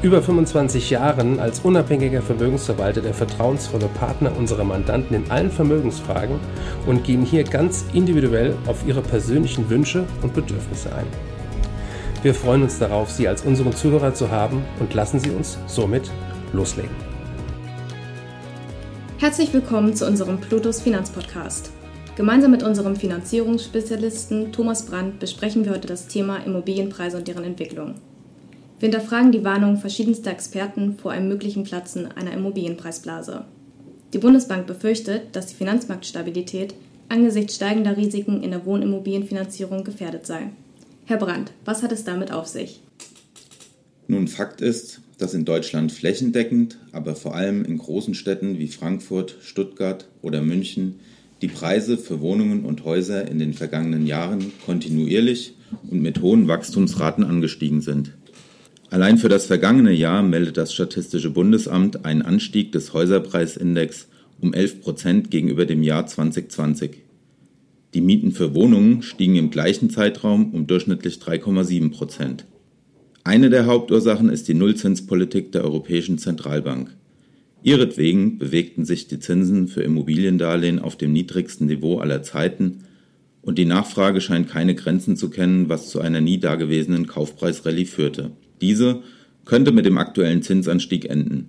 über 25 Jahren als unabhängiger Vermögensverwalter der vertrauensvolle Partner unserer Mandanten in allen Vermögensfragen und gehen hier ganz individuell auf ihre persönlichen Wünsche und Bedürfnisse ein. Wir freuen uns darauf, Sie als unseren Zuhörer zu haben und lassen Sie uns somit loslegen. Herzlich willkommen zu unserem Plutos Finanzpodcast. Gemeinsam mit unserem Finanzierungsspezialisten Thomas Brandt besprechen wir heute das Thema Immobilienpreise und deren Entwicklung. Wir hinterfragen die Warnung verschiedenster Experten vor einem möglichen Platzen einer Immobilienpreisblase. Die Bundesbank befürchtet, dass die Finanzmarktstabilität angesichts steigender Risiken in der Wohnimmobilienfinanzierung gefährdet sei. Herr Brandt, was hat es damit auf sich? Nun, Fakt ist, dass in Deutschland flächendeckend, aber vor allem in großen Städten wie Frankfurt, Stuttgart oder München die Preise für Wohnungen und Häuser in den vergangenen Jahren kontinuierlich und mit hohen Wachstumsraten angestiegen sind. Allein für das vergangene Jahr meldet das Statistische Bundesamt einen Anstieg des Häuserpreisindex um 11 Prozent gegenüber dem Jahr 2020. Die Mieten für Wohnungen stiegen im gleichen Zeitraum um durchschnittlich 3,7 Prozent. Eine der Hauptursachen ist die Nullzinspolitik der Europäischen Zentralbank. Ihretwegen bewegten sich die Zinsen für Immobiliendarlehen auf dem niedrigsten Niveau aller Zeiten und die Nachfrage scheint keine Grenzen zu kennen, was zu einer nie dagewesenen Kaufpreisrallye führte. Diese könnte mit dem aktuellen Zinsanstieg enden.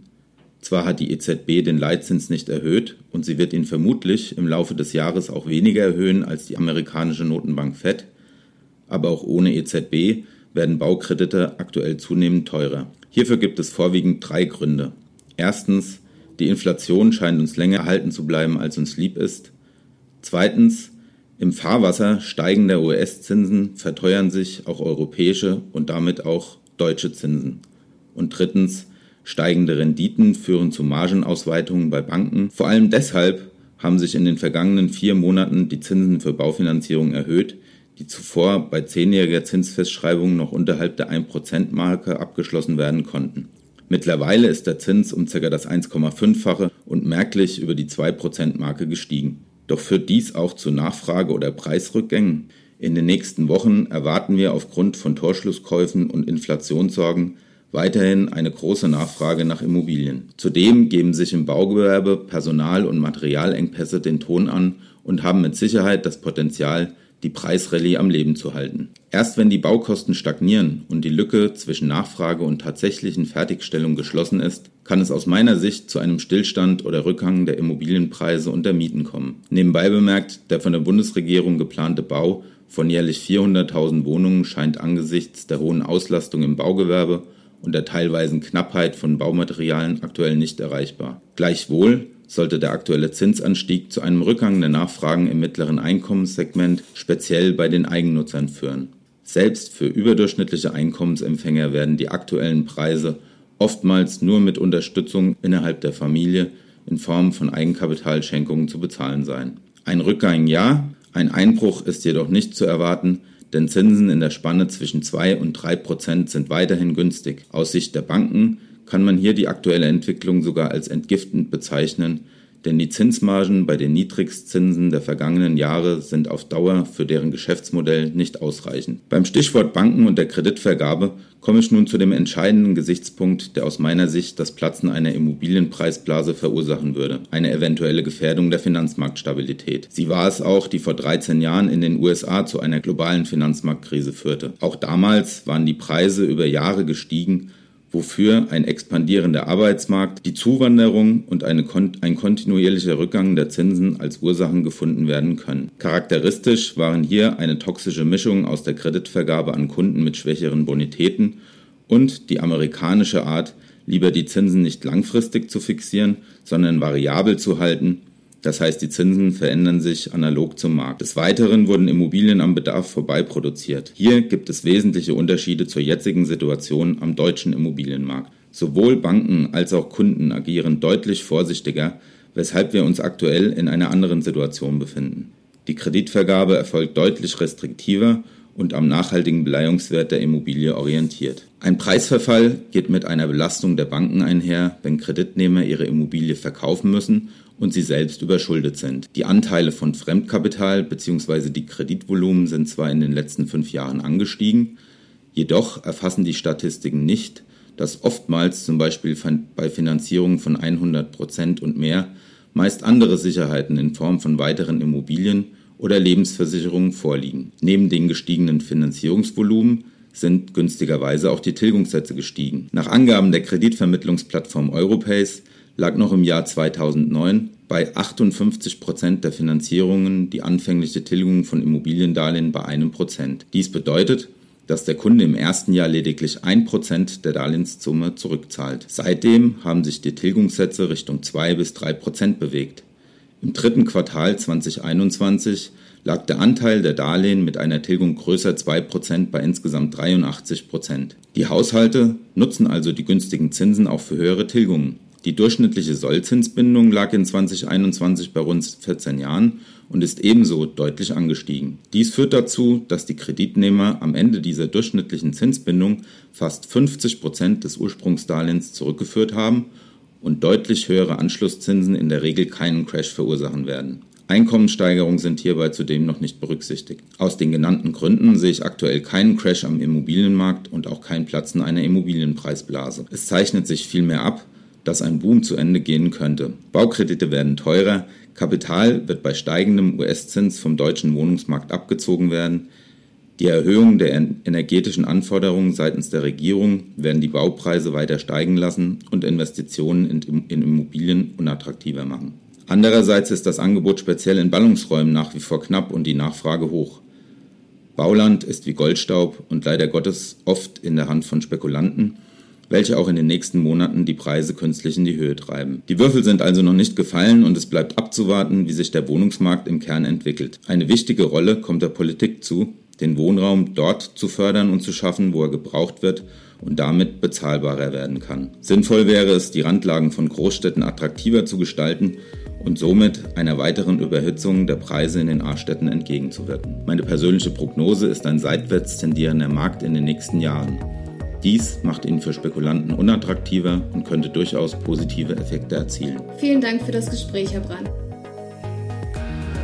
Zwar hat die EZB den Leitzins nicht erhöht und sie wird ihn vermutlich im Laufe des Jahres auch weniger erhöhen als die amerikanische Notenbank Fed, aber auch ohne EZB werden Baukredite aktuell zunehmend teurer. Hierfür gibt es vorwiegend drei Gründe. Erstens, die Inflation scheint uns länger erhalten zu bleiben, als uns lieb ist. Zweitens, im Fahrwasser steigender US-Zinsen verteuern sich auch europäische und damit auch deutsche Zinsen. Und drittens, steigende Renditen führen zu Margenausweitungen bei Banken. Vor allem deshalb haben sich in den vergangenen vier Monaten die Zinsen für Baufinanzierung erhöht, die zuvor bei zehnjähriger Zinsfestschreibung noch unterhalb der 1%-Marke abgeschlossen werden konnten. Mittlerweile ist der Zins um ca. das 1,5-fache und merklich über die 2%-Marke gestiegen. Doch führt dies auch zu Nachfrage- oder Preisrückgängen? In den nächsten Wochen erwarten wir aufgrund von Torschlusskäufen und Inflationssorgen weiterhin eine große Nachfrage nach Immobilien. Zudem geben sich im Baugewerbe Personal- und Materialengpässe den Ton an und haben mit Sicherheit das Potenzial, die Preisrallye am Leben zu halten. Erst wenn die Baukosten stagnieren und die Lücke zwischen Nachfrage und tatsächlichen Fertigstellung geschlossen ist, kann es aus meiner Sicht zu einem Stillstand oder Rückgang der Immobilienpreise und der Mieten kommen. Nebenbei bemerkt, der von der Bundesregierung geplante Bau von jährlich 400.000 Wohnungen scheint angesichts der hohen Auslastung im Baugewerbe und der teilweisen Knappheit von Baumaterialien aktuell nicht erreichbar. Gleichwohl sollte der aktuelle Zinsanstieg zu einem Rückgang der Nachfragen im mittleren Einkommenssegment, speziell bei den Eigennutzern, führen. Selbst für überdurchschnittliche Einkommensempfänger werden die aktuellen Preise oftmals nur mit Unterstützung innerhalb der Familie in Form von Eigenkapitalschenkungen zu bezahlen sein. Ein Rückgang ja, ein Einbruch ist jedoch nicht zu erwarten, denn Zinsen in der Spanne zwischen 2 und 3 Prozent sind weiterhin günstig. Aus Sicht der Banken kann man hier die aktuelle Entwicklung sogar als entgiftend bezeichnen, denn die Zinsmargen bei den Niedrigstzinsen der vergangenen Jahre sind auf Dauer für deren Geschäftsmodell nicht ausreichend. Beim Stichwort Banken und der Kreditvergabe komme ich nun zu dem entscheidenden Gesichtspunkt, der aus meiner Sicht das Platzen einer Immobilienpreisblase verursachen würde, eine eventuelle Gefährdung der Finanzmarktstabilität. Sie war es auch, die vor 13 Jahren in den USA zu einer globalen Finanzmarktkrise führte. Auch damals waren die Preise über Jahre gestiegen wofür ein expandierender Arbeitsmarkt, die Zuwanderung und eine, ein kontinuierlicher Rückgang der Zinsen als Ursachen gefunden werden können. Charakteristisch waren hier eine toxische Mischung aus der Kreditvergabe an Kunden mit schwächeren Bonitäten und die amerikanische Art, lieber die Zinsen nicht langfristig zu fixieren, sondern variabel zu halten das heißt, die Zinsen verändern sich analog zum Markt. Des Weiteren wurden Immobilien am Bedarf vorbei produziert. Hier gibt es wesentliche Unterschiede zur jetzigen Situation am deutschen Immobilienmarkt. Sowohl Banken als auch Kunden agieren deutlich vorsichtiger, weshalb wir uns aktuell in einer anderen Situation befinden. Die Kreditvergabe erfolgt deutlich restriktiver und am nachhaltigen Beleihungswert der Immobilie orientiert. Ein Preisverfall geht mit einer Belastung der Banken einher, wenn Kreditnehmer ihre Immobilie verkaufen müssen und sie selbst überschuldet sind. Die Anteile von Fremdkapital bzw. die Kreditvolumen sind zwar in den letzten fünf Jahren angestiegen, jedoch erfassen die Statistiken nicht, dass oftmals zum Beispiel bei Finanzierungen von 100 Prozent und mehr meist andere Sicherheiten in Form von weiteren Immobilien oder Lebensversicherungen vorliegen. Neben den gestiegenen Finanzierungsvolumen sind günstigerweise auch die Tilgungssätze gestiegen. Nach Angaben der Kreditvermittlungsplattform Europace lag noch im Jahr 2009 bei 58 Prozent der Finanzierungen die anfängliche Tilgung von Immobiliendarlehen bei einem Prozent. Dies bedeutet, dass der Kunde im ersten Jahr lediglich ein Prozent der Darlehenssumme zurückzahlt. Seitdem haben sich die Tilgungssätze Richtung zwei bis drei Prozent bewegt. Im dritten Quartal 2021 lag der Anteil der Darlehen mit einer Tilgung größer 2% bei insgesamt 83%. Die Haushalte nutzen also die günstigen Zinsen auch für höhere Tilgungen. Die durchschnittliche Sollzinsbindung lag in 2021 bei rund 14 Jahren und ist ebenso deutlich angestiegen. Dies führt dazu, dass die Kreditnehmer am Ende dieser durchschnittlichen Zinsbindung fast 50 Prozent des Ursprungsdarlehens zurückgeführt haben und deutlich höhere Anschlusszinsen in der Regel keinen Crash verursachen werden. Einkommenssteigerungen sind hierbei zudem noch nicht berücksichtigt. Aus den genannten Gründen sehe ich aktuell keinen Crash am Immobilienmarkt und auch kein Platzen einer Immobilienpreisblase. Es zeichnet sich vielmehr ab, dass ein Boom zu Ende gehen könnte. Baukredite werden teurer, Kapital wird bei steigendem US-Zins vom deutschen Wohnungsmarkt abgezogen werden, die Erhöhung der energetischen Anforderungen seitens der Regierung werden die Baupreise weiter steigen lassen und Investitionen in Immobilien unattraktiver machen. Andererseits ist das Angebot speziell in Ballungsräumen nach wie vor knapp und die Nachfrage hoch. Bauland ist wie Goldstaub und leider Gottes oft in der Hand von Spekulanten, welche auch in den nächsten Monaten die Preise künstlich in die Höhe treiben. Die Würfel sind also noch nicht gefallen und es bleibt abzuwarten, wie sich der Wohnungsmarkt im Kern entwickelt. Eine wichtige Rolle kommt der Politik zu, den Wohnraum dort zu fördern und zu schaffen, wo er gebraucht wird und damit bezahlbarer werden kann. Sinnvoll wäre es, die Randlagen von Großstädten attraktiver zu gestalten und somit einer weiteren Überhitzung der Preise in den A-Städten entgegenzuwirken. Meine persönliche Prognose ist ein seitwärts tendierender Markt in den nächsten Jahren. Dies macht ihn für Spekulanten unattraktiver und könnte durchaus positive Effekte erzielen. Vielen Dank für das Gespräch, Herr Brand.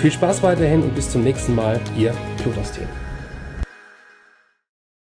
Viel Spaß weiterhin und bis zum nächsten Mal, Ihr Plutos-Team.